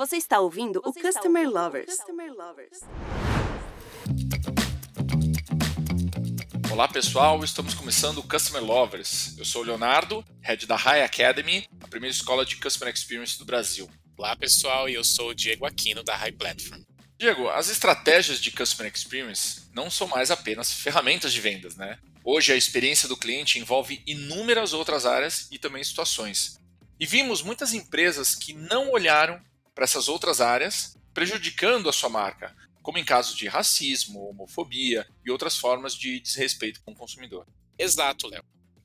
Você está ouvindo Você o Customer ouvindo Lovers. Customer Lovers. Olá pessoal, estamos começando o Customer Lovers. Eu sou o Leonardo, head da High Academy, a primeira escola de Customer Experience do Brasil. Olá pessoal, e eu sou o Diego Aquino da High Platform. Diego, as estratégias de Customer Experience não são mais apenas ferramentas de vendas, né? Hoje a experiência do cliente envolve inúmeras outras áreas e também situações. E vimos muitas empresas que não olharam para essas outras áreas, prejudicando a sua marca, como em casos de racismo, homofobia e outras formas de desrespeito com o consumidor. Exato, Léo.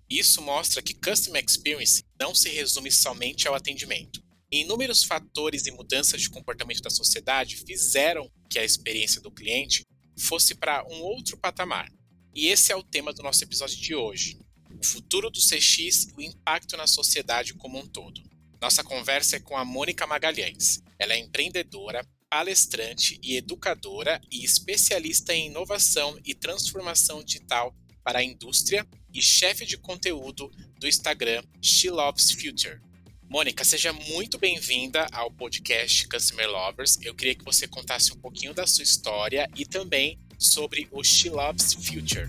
Isso mostra que Customer Experience não se resume somente ao atendimento. Inúmeros fatores e mudanças de comportamento da sociedade fizeram que a experiência do cliente fosse para um outro patamar. E esse é o tema do nosso episódio de hoje: o futuro do CX e o impacto na sociedade como um todo. Nossa conversa é com a Mônica Magalhães. Ela é empreendedora, palestrante e educadora e especialista em inovação e transformação digital para a indústria e chefe de conteúdo do Instagram She Loves Future. Mônica, seja muito bem-vinda ao podcast Customer Lovers. Eu queria que você contasse um pouquinho da sua história e também sobre o She Loves Future.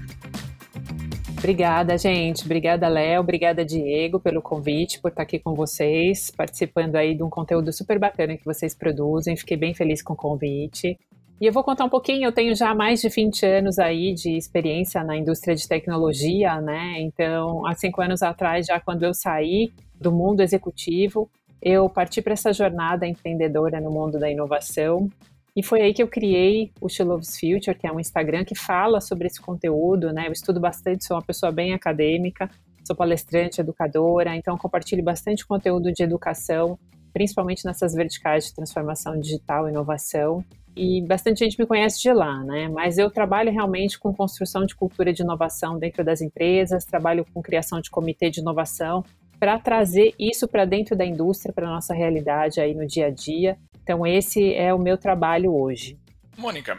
Obrigada, gente. Obrigada, Léo. Obrigada, Diego, pelo convite, por estar aqui com vocês, participando aí de um conteúdo super bacana que vocês produzem. Fiquei bem feliz com o convite. E eu vou contar um pouquinho, eu tenho já mais de 20 anos aí de experiência na indústria de tecnologia, né? Então, há cinco anos atrás, já quando eu saí do mundo executivo, eu parti para essa jornada empreendedora no mundo da inovação e foi aí que eu criei o She Loves Future, que é um Instagram que fala sobre esse conteúdo, né? Eu estudo bastante, sou uma pessoa bem acadêmica, sou palestrante, educadora, então compartilho bastante conteúdo de educação, principalmente nessas verticais de transformação digital inovação. E bastante gente me conhece de lá, né? Mas eu trabalho realmente com construção de cultura de inovação dentro das empresas, trabalho com criação de comitê de inovação para trazer isso para dentro da indústria, para nossa realidade aí no dia a dia então, esse é o meu trabalho hoje. Mônica,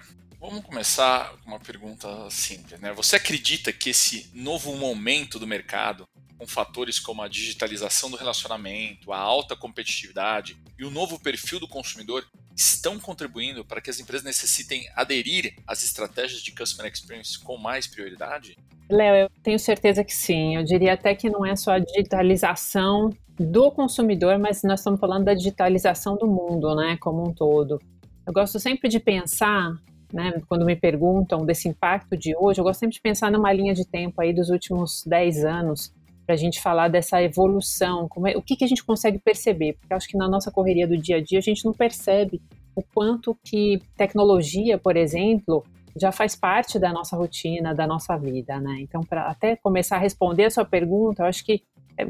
vamos começar com uma pergunta simples. Né? Você acredita que esse novo momento do mercado, com fatores como a digitalização do relacionamento, a alta competitividade e o novo perfil do consumidor, estão contribuindo para que as empresas necessitem aderir às estratégias de customer experience com mais prioridade? Léo, eu tenho certeza que sim. Eu diria até que não é só a digitalização do consumidor, mas nós estamos falando da digitalização do mundo, né, como um todo. Eu gosto sempre de pensar, né, quando me perguntam desse impacto de hoje, eu gosto sempre de pensar numa linha de tempo aí dos últimos 10 anos, para a gente falar dessa evolução, é, o que, que a gente consegue perceber, porque acho que na nossa correria do dia a dia a gente não percebe o quanto que tecnologia, por exemplo, já faz parte da nossa rotina, da nossa vida, né? Então, para até começar a responder a sua pergunta, eu acho que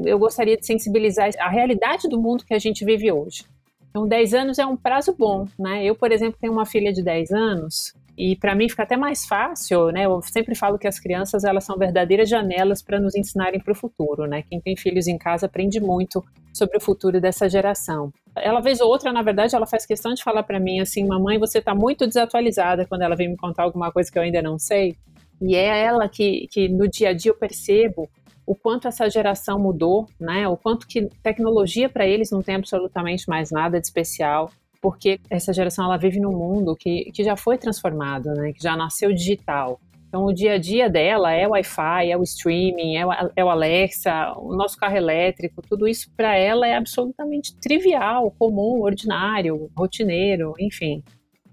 eu gostaria de sensibilizar a realidade do mundo que a gente vive hoje. Então, 10 anos é um prazo bom, né? Eu, por exemplo, tenho uma filha de 10 anos e para mim fica até mais fácil, né? Eu sempre falo que as crianças elas são verdadeiras janelas para nos ensinarem para o futuro, né? Quem tem filhos em casa aprende muito sobre o futuro dessa geração. Ela vez ou outra, na verdade, ela faz questão de falar para mim assim, mamãe, você está muito desatualizada quando ela vem me contar alguma coisa que eu ainda não sei. E é ela que, que no dia a dia eu percebo o quanto essa geração mudou, né? O quanto que tecnologia para eles não tem absolutamente mais nada de especial, porque essa geração ela vive num mundo que, que já foi transformado, né? Que já nasceu digital. Então, o dia a dia dela é o Wi-Fi, é o streaming, é o, é o Alexa, o nosso carro elétrico, tudo isso para ela é absolutamente trivial, comum, ordinário, rotineiro, enfim.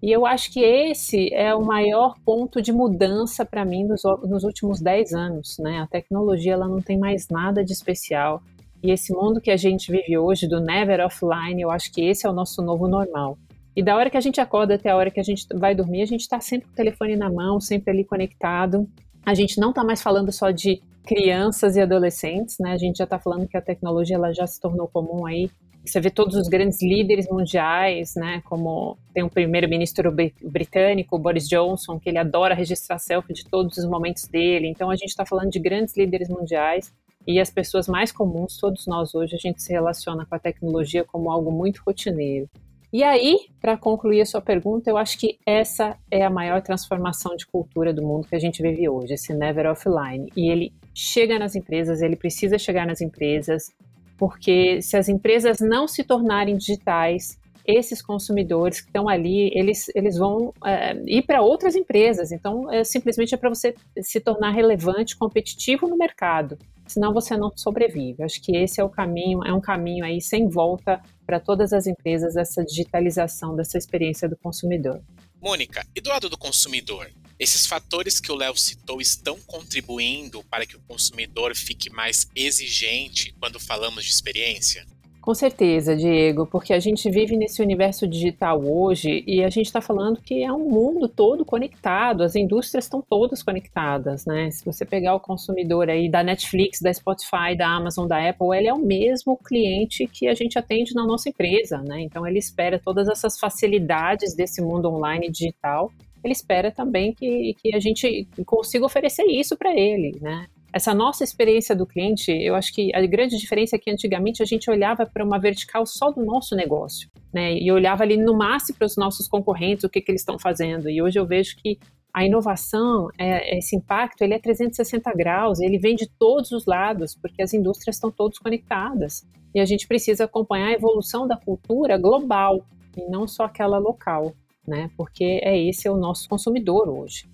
E eu acho que esse é o maior ponto de mudança para mim nos, nos, últimos 10 anos. Né? A tecnologia ela não tem mais nada de especial. E esse mundo que a gente vive hoje, do never offline, eu acho que esse é o nosso novo normal. E da hora que a gente acorda até a hora que a gente vai dormir, a gente está sempre com o telefone na mão, sempre ali conectado. A gente não está mais falando só de crianças e adolescentes, né? A gente já está falando que a tecnologia ela já se tornou comum aí você vê todos os grandes líderes mundiais, né, como tem o primeiro-ministro britânico, Boris Johnson, que ele adora registrar selfie de todos os momentos dele. Então a gente está falando de grandes líderes mundiais e as pessoas mais comuns, todos nós hoje, a gente se relaciona com a tecnologia como algo muito rotineiro. E aí, para concluir a sua pergunta, eu acho que essa é a maior transformação de cultura do mundo que a gente vive hoje, esse never offline. E ele chega nas empresas, ele precisa chegar nas empresas, porque se as empresas não se tornarem digitais, esses consumidores que estão ali, eles, eles vão é, ir para outras empresas. Então, é, simplesmente é para você se tornar relevante, competitivo no mercado. Senão você não sobrevive. Acho que esse é o caminho, é um caminho aí sem volta para todas as empresas, essa digitalização dessa experiência do consumidor. Mônica, e do lado do consumidor? Esses fatores que o Léo citou estão contribuindo para que o consumidor fique mais exigente quando falamos de experiência? Com certeza, Diego, porque a gente vive nesse universo digital hoje e a gente está falando que é um mundo todo conectado, as indústrias estão todas conectadas, né? Se você pegar o consumidor aí da Netflix, da Spotify, da Amazon, da Apple, ele é o mesmo cliente que a gente atende na nossa empresa, né? Então ele espera todas essas facilidades desse mundo online digital ele espera também que, que a gente consiga oferecer isso para ele, né? essa nossa experiência do cliente, eu acho que a grande diferença é que antigamente a gente olhava para uma vertical só do nosso negócio, né? E olhava ali no máximo para os nossos concorrentes, o que, que eles estão fazendo. E hoje eu vejo que a inovação, é, esse impacto, ele é 360 graus, ele vem de todos os lados, porque as indústrias estão todas conectadas. E a gente precisa acompanhar a evolução da cultura global, e não só aquela local, né? Porque é esse é o nosso consumidor hoje.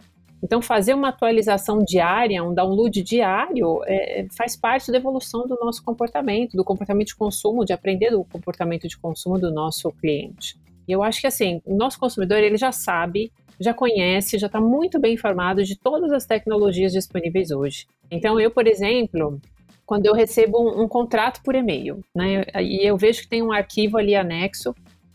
Então, fazer uma atualização diária, um download diário, é, faz parte da evolução do nosso comportamento, do comportamento de consumo, de aprender do comportamento de consumo do nosso cliente. E eu acho que, assim, o nosso consumidor, ele já sabe, já conhece, já está muito bem informado de todas as tecnologias disponíveis hoje. Então, eu, por exemplo, quando eu recebo um, um contrato por e-mail, né, e eu vejo que tem um arquivo ali anexo,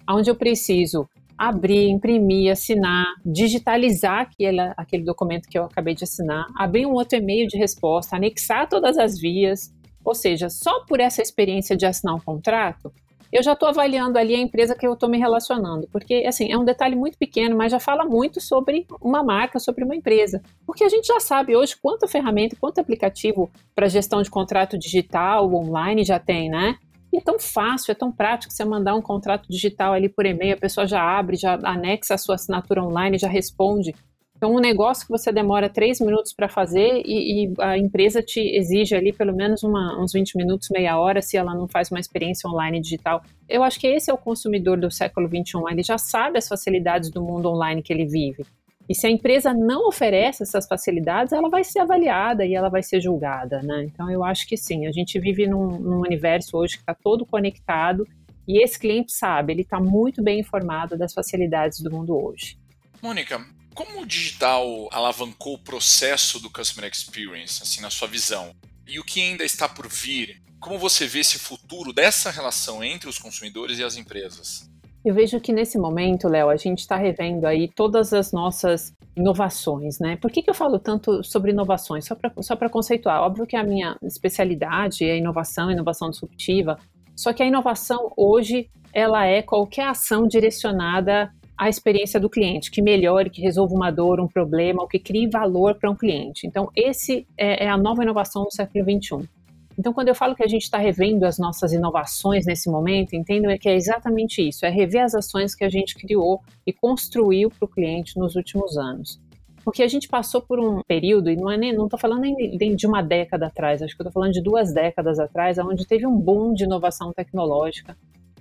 onde eu preciso abrir, imprimir, assinar, digitalizar aquele, aquele documento que eu acabei de assinar, abrir um outro e-mail de resposta, anexar todas as vias. Ou seja, só por essa experiência de assinar um contrato, eu já estou avaliando ali a empresa que eu estou me relacionando, porque assim é um detalhe muito pequeno, mas já fala muito sobre uma marca, sobre uma empresa, porque a gente já sabe hoje quanta ferramenta, quanto aplicativo para gestão de contrato digital online já tem, né? É tão fácil, é tão prático você mandar um contrato digital ali por e-mail, a pessoa já abre, já anexa a sua assinatura online, já responde. Então, um negócio que você demora três minutos para fazer e, e, a empresa te exige ali pelo menos uma, uns 20 minutos, meia hora, se ela não faz uma experiência online digital. Eu acho que esse é o consumidor do século XXI. Ele já sabe as facilidades do mundo online que ele vive. E se a empresa não oferece essas facilidades, ela vai ser avaliada e ela vai ser julgada, né? Então eu acho que sim, a gente vive num, num universo hoje que está todo conectado e esse cliente sabe, ele está muito bem informado das facilidades do mundo hoje. Mônica, como o digital alavancou o processo do Customer Experience, assim, na sua visão? E o que ainda está por vir? Como você vê esse futuro dessa relação entre os consumidores e as empresas? Eu vejo que nesse momento, Léo, a gente está revendo aí todas as nossas inovações, né? Por que, que eu falo tanto sobre inovações? Só para só conceituar. Óbvio que a minha especialidade é inovação, inovação disruptiva, só que a inovação hoje, ela é qualquer ação direcionada à experiência do cliente, que melhore, que resolva uma dor, um problema, ou que crie valor para um cliente. Então, esse é, é a nova inovação do século XXI. Então, quando eu falo que a gente está revendo as nossas inovações nesse momento, entendo que é exatamente isso: é rever as ações que a gente criou e construiu para o cliente nos últimos anos. Porque a gente passou por um período, e não é estou falando nem de uma década atrás, acho que estou falando de duas décadas atrás, onde teve um boom de inovação tecnológica,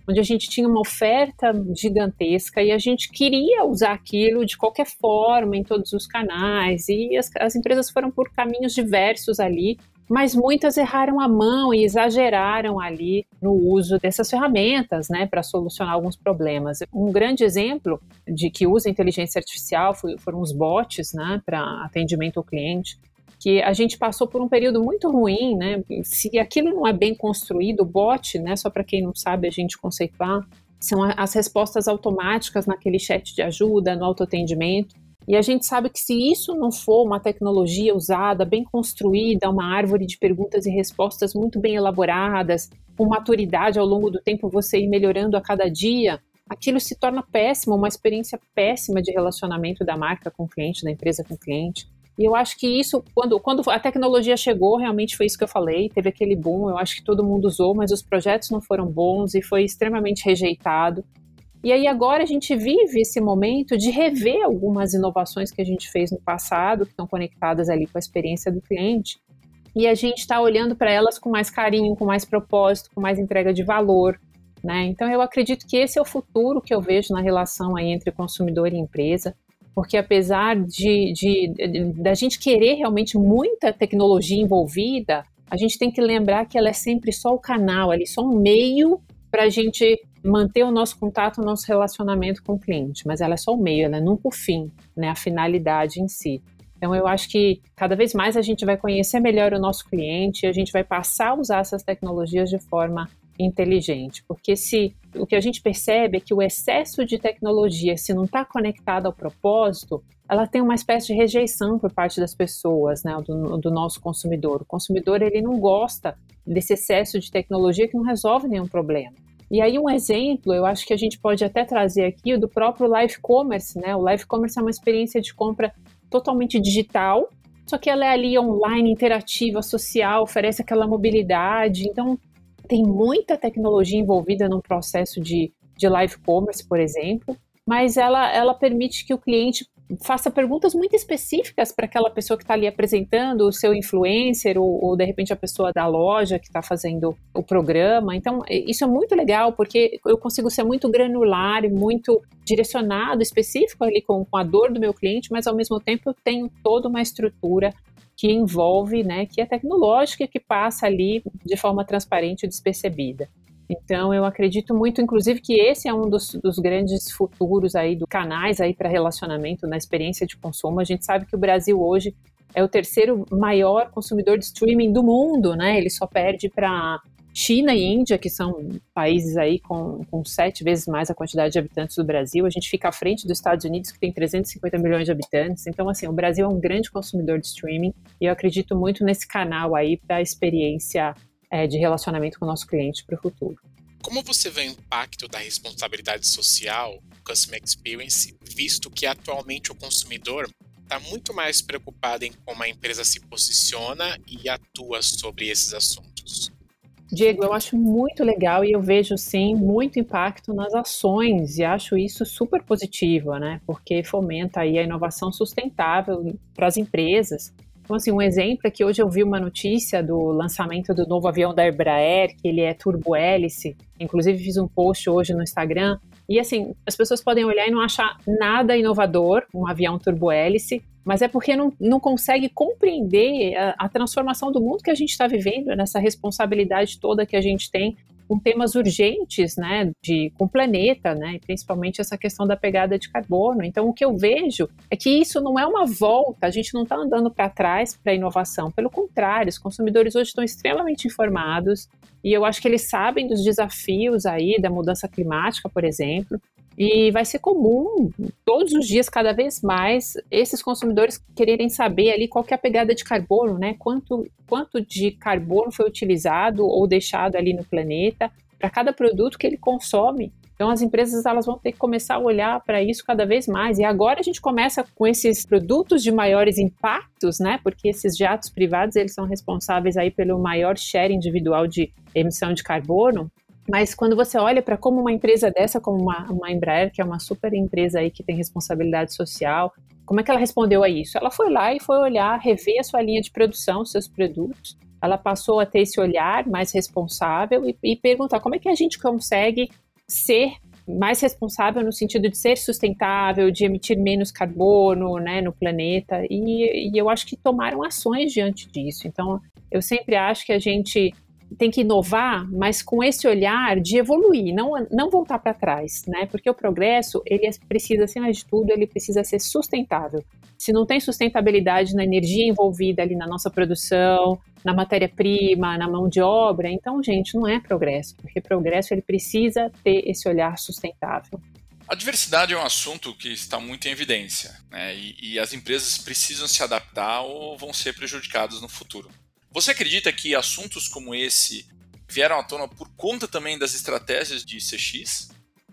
onde a gente tinha uma oferta gigantesca e a gente queria usar aquilo de qualquer forma, em todos os canais, e as, as empresas foram por caminhos diversos ali mas muitas erraram a mão e exageraram ali no uso dessas ferramentas, né, para solucionar alguns problemas. Um grande exemplo de que usa inteligência artificial foram os bots, né, para atendimento ao cliente que a gente passou por um período muito ruim, né? Se aquilo não é bem construído, o bot, né? Só para quem não sabe a gente conceituar, são as respostas automáticas naquele chat de ajuda, no autoatendimento. E a gente sabe que se isso não for uma tecnologia usada, bem construída, uma árvore de perguntas e respostas muito bem elaboradas, com maturidade ao longo do tempo, você ir melhorando a cada dia, aquilo se torna péssimo, uma experiência péssima de relacionamento da marca com o cliente, da empresa com o cliente. E eu acho que isso, quando, quando a tecnologia chegou, realmente foi isso que eu falei, teve aquele boom, eu acho que todo mundo usou, mas os projetos não foram bons e foi extremamente rejeitado. E aí agora a gente vive esse momento de rever algumas inovações que a gente fez no passado, que estão conectadas ali com a experiência do cliente, e a gente está olhando para elas com mais carinho, com mais propósito, com mais entrega de valor. Né? Então, eu acredito que esse é o futuro que eu vejo na relação aí entre consumidor e empresa, porque apesar de, de, de, da gente querer realmente muita tecnologia envolvida, a gente tem que lembrar que ela é sempre só o canal ali, só um meio para a gente manter o nosso contato, o nosso relacionamento com o cliente, mas ela é só o meio, ela é nunca o fim, né, a finalidade em si. Então eu acho que cada vez mais a gente vai conhecer melhor o nosso cliente, a gente vai passar a usar essas tecnologias de forma inteligente, porque se o que a gente percebe é que o excesso de tecnologia, se não está conectado ao propósito, ela tem uma espécie de rejeição por parte das pessoas, né, do, do, nosso consumidor. O consumidor ele não gosta desse excesso de tecnologia que não resolve nenhum problema. E aí um exemplo, eu acho que a gente pode até trazer aqui do próprio live commerce, né? O live commerce é uma experiência de compra totalmente digital, só que ela é ali online, interativa, social, oferece aquela mobilidade. Então tem muita tecnologia envolvida no processo de, de live commerce, por exemplo, mas ela, ela permite que o cliente faça perguntas muito específicas para aquela pessoa que está ali apresentando, o seu influencer, ou, ou, de repente a pessoa da loja que está fazendo o programa. Então, isso é muito legal, porque eu consigo ser muito granular e muito direcionado, específico ali com, com a dor do meu cliente, mas ao mesmo tempo eu tenho toda uma estrutura que envolve, né, que é tecnológica e que passa ali de forma transparente e despercebida. Então, eu acredito muito, inclusive, que esse é um dos, dos grandes futuros aí, do canais aí para relacionamento na experiência de consumo. A gente sabe que o Brasil hoje é o terceiro maior consumidor de streaming do mundo, né? Ele só perde para China e Índia, que são países aí com, com sete vezes mais a quantidade de habitantes do Brasil. A gente fica à frente dos Estados Unidos, que tem 350 milhões de habitantes. Então, assim, o Brasil é um grande consumidor de streaming e eu acredito muito nesse canal aí para a experiência é, de relacionamento com o nosso cliente para o futuro. Como você vê o impacto da responsabilidade social, Customer Experience, visto que atualmente o consumidor está muito mais preocupado em como a empresa se posiciona e atua sobre esses assuntos? Diego, eu acho muito legal e eu vejo sim muito impacto nas ações e acho isso super positivo, né? Porque fomenta aí a inovação sustentável para as empresas então, assim, um exemplo é que hoje eu vi uma notícia do lançamento do novo avião da Embraer, que ele é turbo-hélice. Inclusive, fiz um post hoje no Instagram. E, assim, as pessoas podem olhar e não achar nada inovador, um avião turbo-hélice, mas é porque não, não consegue compreender a, a transformação do mundo que a gente está vivendo, nessa responsabilidade toda que a gente tem com temas urgentes, né, de, com o planeta, né, principalmente essa questão da pegada de carbono. Então, o que eu vejo é que isso não é uma volta, a gente não está andando para trás para a inovação, pelo contrário, os consumidores hoje estão extremamente informados e eu acho que eles sabem dos desafios aí da mudança climática, por exemplo, e vai ser comum, todos os dias, cada vez mais, esses consumidores quererem saber ali qual que é a pegada de carbono, né? Quanto, quanto de carbono foi utilizado ou deixado ali no planeta para cada produto que ele consome. Então as empresas elas vão ter que começar a olhar para isso cada vez mais. E agora a gente começa com esses produtos de maiores impactos, né? Porque esses jatos privados eles são responsáveis aí pelo maior share individual de emissão de carbono. Mas quando você olha para como uma empresa dessa, como uma, uma Embraer, que é uma super empresa aí que tem responsabilidade social, como é que ela respondeu a isso? Ela foi lá e foi olhar, rever a sua linha de produção, seus produtos. Ela passou a ter esse olhar mais responsável e, e perguntar como é que a gente consegue ser mais responsável no sentido de ser sustentável, de emitir menos carbono né, no planeta, e, e, eu acho que tomaram ações diante disso. Então, eu sempre acho que a gente tem que inovar, mas com esse olhar de evoluir, não, não voltar para trás, né? Porque o progresso, ele é, precisa, acima de tudo, ele precisa ser sustentável. Se não tem sustentabilidade na energia envolvida ali na nossa produção, na matéria-prima, na mão de obra, então, gente, não é progresso, porque progresso ele precisa ter esse olhar sustentável. A diversidade é um assunto que está muito em evidência, né? e, e as empresas precisam se adaptar ou vão ser prejudicadas no futuro. Você acredita que assuntos como esse vieram à tona por conta também das estratégias de CX?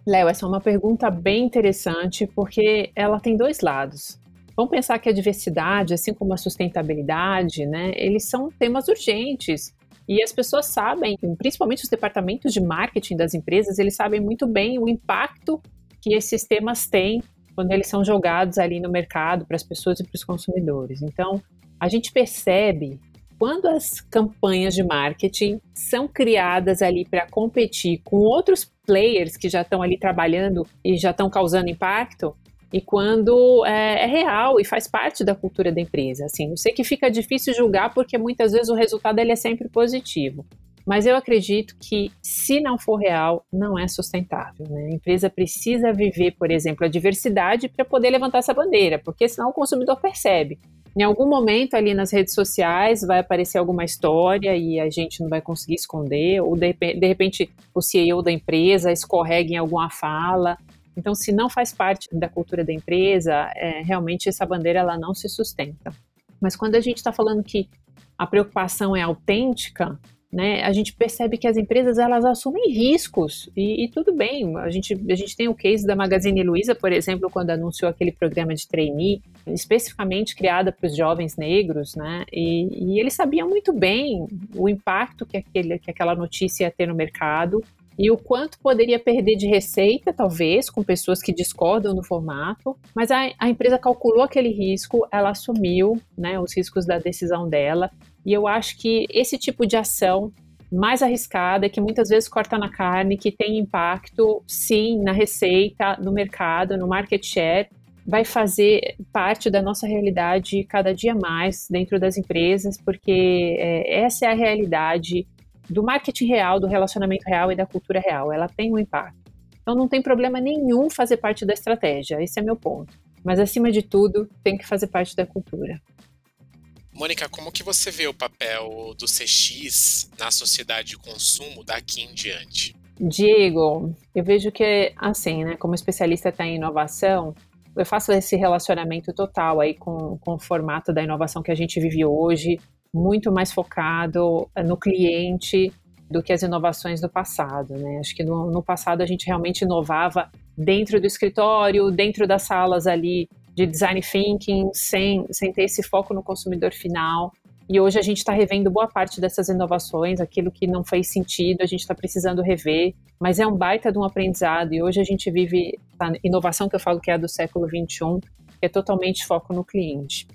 Léo, essa é uma pergunta bem interessante porque ela tem dois lados. Vamos pensar que a diversidade, assim como a sustentabilidade, né, eles são temas urgentes. E as pessoas sabem, principalmente os departamentos de marketing das empresas, eles sabem muito bem o impacto que esses temas têm quando eles são jogados ali no mercado para as pessoas e para os consumidores. Então, a gente percebe quando as campanhas de marketing são criadas ali para competir com outros players que já estão ali trabalhando e já estão causando impacto, e quando é, é, real e faz parte da cultura da empresa. Assim, eu sei que fica difícil julgar porque muitas vezes o resultado ele é sempre positivo. Mas eu acredito que, se não for real, não é sustentável. Né? A empresa precisa viver, por exemplo, a diversidade para poder levantar essa bandeira, porque senão o consumidor percebe. Em algum momento ali nas redes sociais vai aparecer alguma história e a gente não vai conseguir esconder, ou de, de repente o CEO da empresa escorrega em alguma fala. Então, se não faz parte da cultura da empresa, é, realmente essa bandeira ela não se sustenta. Mas quando a gente está falando que a preocupação é autêntica, né, a gente percebe que as empresas elas assumem riscos. E, e, tudo bem. A gente, a gente tem o case da Magazine Luiza, por exemplo, quando anunciou aquele programa de trainee, especificamente criada para os jovens negros, né, e, e, eles sabiam muito bem o impacto que, aquele, que aquela notícia ia ter no mercado e o quanto poderia perder de receita, talvez, com pessoas que discordam do formato, mas a, a empresa calculou aquele risco, ela assumiu né, os riscos da decisão dela e eu acho que esse tipo de ação mais arriscada, que muitas vezes corta na carne, que tem impacto, sim, na receita, no mercado, no market share, vai fazer parte da nossa realidade cada dia mais dentro das empresas, porque é, essa é a realidade do marketing real, do relacionamento real e da cultura real. Ela tem um impacto. Então não tem problema nenhum fazer parte da estratégia, esse é meu ponto. Mas acima de tudo, tem que fazer parte da cultura. Mônica, como que você vê o papel do CX na sociedade de consumo daqui em diante? Diego, eu vejo que, assim, né, como especialista tá em inovação, eu faço esse relacionamento total aí com, com o formato da inovação que a gente vive hoje, muito mais focado eh, no cliente do que as inovações do passado, né? Acho que no, no passado a gente realmente inovava dentro do escritório, dentro das salas ali de design thinking, sem, sem ter esse foco no consumidor final. E hoje a gente está revendo boa parte dessas inovações, aquilo que não fez sentido, a gente está precisando rever, mas é um baita de um aprendizado. E hoje a gente vive a inovação que eu falo que é a do século 21, que é totalmente foco no cliente.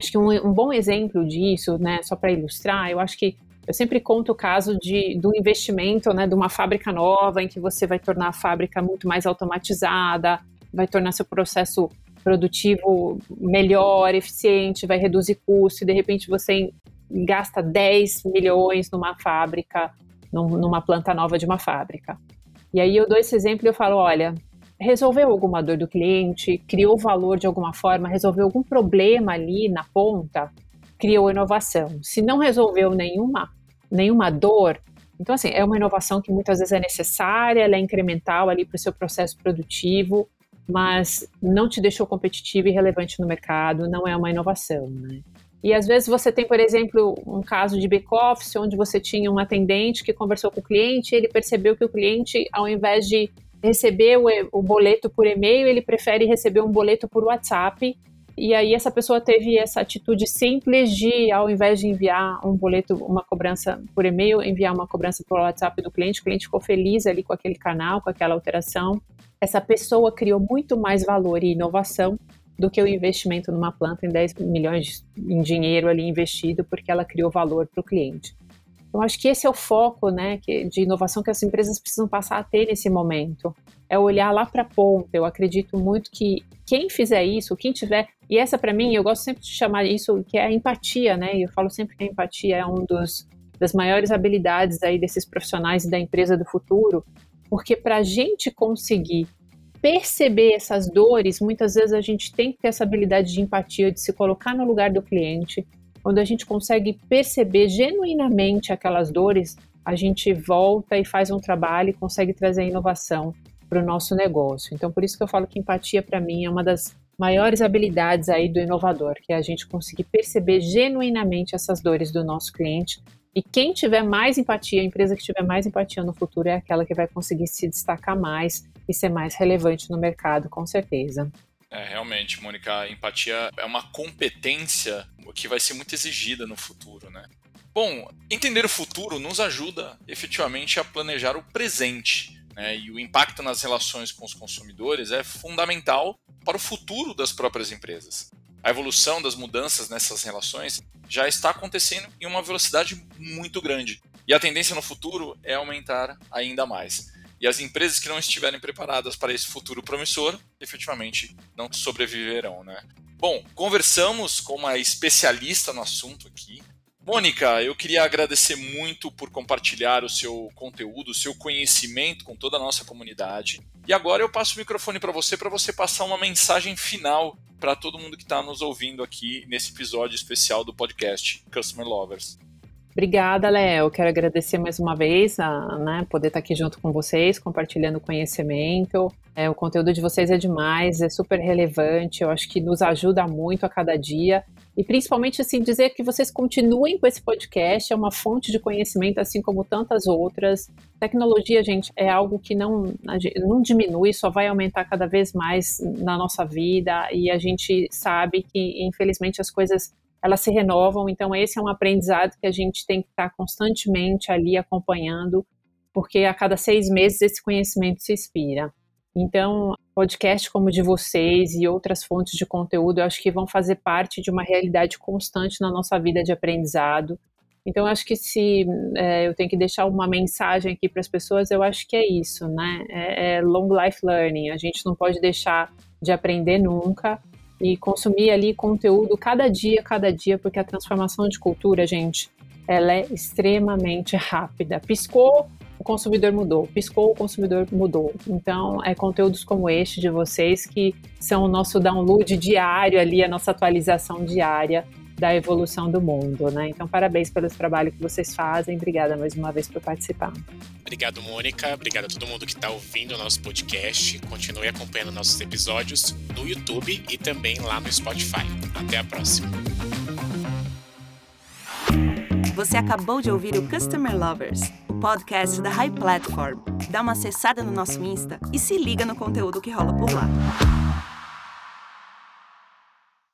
Acho que um, um bom exemplo disso, né, só para ilustrar, eu acho que eu sempre conto o caso de, do investimento né, de uma fábrica nova, em que você vai tornar a fábrica muito mais automatizada, vai tornar seu processo produtivo melhor, eficiente, vai reduzir custo, e de repente você gasta 10 milhões numa fábrica, numa planta nova de uma fábrica. E aí eu dou esse exemplo e eu falo, olha, resolveu alguma dor do cliente, criou valor de alguma forma, resolveu algum problema ali na ponta, criou inovação. Se não resolveu nenhuma, nenhuma dor, então assim, é uma inovação que muitas vezes é necessária, ela é incremental ali para o seu processo produtivo, mas não te deixou competitivo e relevante no mercado, não é uma inovação, né? E às vezes você tem, por exemplo, um caso de back-office, onde você tinha um atendente que conversou com o cliente e ele percebeu que o cliente, ao invés de receber o, o boleto por e-mail, ele prefere receber um boleto por WhatsApp. E aí essa pessoa teve essa atitude simples de, ao invés de enviar um boleto, uma cobrança por e-mail, enviar uma cobrança por WhatsApp do cliente. O cliente ficou feliz ali com aquele canal, com aquela alteração essa pessoa criou muito mais valor e inovação do que o investimento numa planta em 10 milhões em dinheiro ali investido, porque ela criou valor para o cliente. Então, acho que esse é o foco né, de inovação que as empresas precisam passar a ter nesse momento. É olhar lá para a ponta. Eu acredito muito que quem fizer isso, quem tiver. E essa, para mim, eu gosto sempre de chamar isso que é a empatia, né? Eu falo sempre que a empatia é um dos das maiores habilidades aí desses profissionais da empresa do futuro, porque para a gente conseguir perceber essas dores, muitas vezes a gente tem que ter essa habilidade de empatia, de se colocar no lugar do cliente. Quando a gente consegue perceber genuinamente aquelas dores, a gente volta e faz um trabalho e consegue trazer inovação para o nosso negócio. Então, por isso que eu falo que empatia, para mim, é uma das maiores habilidades aí do inovador, que é a gente conseguir perceber genuinamente essas dores do nosso cliente e quem tiver mais empatia, a empresa que tiver mais empatia no futuro é aquela que vai conseguir se destacar mais e ser mais relevante no mercado, com certeza. É, realmente, Mônica, a empatia é uma competência que vai ser muito exigida no futuro, né? Bom, entender o futuro nos ajuda efetivamente a planejar o presente. Né? E o impacto nas relações com os consumidores é fundamental para o futuro das próprias empresas a evolução das mudanças nessas relações já está acontecendo em uma velocidade muito grande. E a tendência no futuro é aumentar ainda mais. E as empresas que não estiverem preparadas para esse futuro promissor, efetivamente não sobreviverão, né? Bom, conversamos com uma especialista no assunto aqui. Mônica, eu queria agradecer muito por compartilhar o seu conteúdo, o seu conhecimento com toda a nossa comunidade. E agora eu passo o microfone para você, para você passar uma mensagem final para todo mundo que está nos ouvindo aqui nesse episódio especial do podcast Customer Lovers. Obrigada, Léo. Quero agradecer mais uma vez a né, poder estar aqui junto com vocês, compartilhando conhecimento. É, o conteúdo de vocês é demais, é super relevante. Eu acho que nos ajuda muito a cada dia. E principalmente assim dizer que vocês continuem com esse podcast, é uma fonte de conhecimento, assim como tantas outras. Tecnologia, gente, é algo que não, não diminui, só vai aumentar cada vez mais na nossa vida. E a gente sabe que, infelizmente, as coisas elas se renovam, então esse é um aprendizado que a gente tem que estar constantemente ali acompanhando, porque a cada seis meses esse conhecimento se expira. Então, podcast como o de vocês e outras fontes de conteúdo, eu acho que vão fazer parte de uma realidade constante na nossa vida de aprendizado. Então, acho que se é, eu tenho que deixar uma mensagem aqui para as pessoas, eu acho que é isso, né? É, é long life learning. A gente não pode deixar de aprender nunca e consumir ali conteúdo cada dia, cada dia, porque a transformação de cultura, gente, ela é extremamente rápida. Piscou, o consumidor mudou, piscou, o consumidor mudou. Então, é conteúdos como este de vocês que são o nosso download diário ali, a nossa atualização diária da evolução do mundo, né? Então, parabéns pelo trabalho que vocês fazem. Obrigada mais uma vez por participar. Obrigado, Mônica. Obrigado a todo mundo que está ouvindo o nosso podcast. Continue acompanhando nossos episódios no YouTube e também lá no Spotify. Até a próxima. Você acabou de ouvir o Customer Lovers, o podcast da High Platform. Dá uma acessada no nosso Insta e se liga no conteúdo que rola por lá.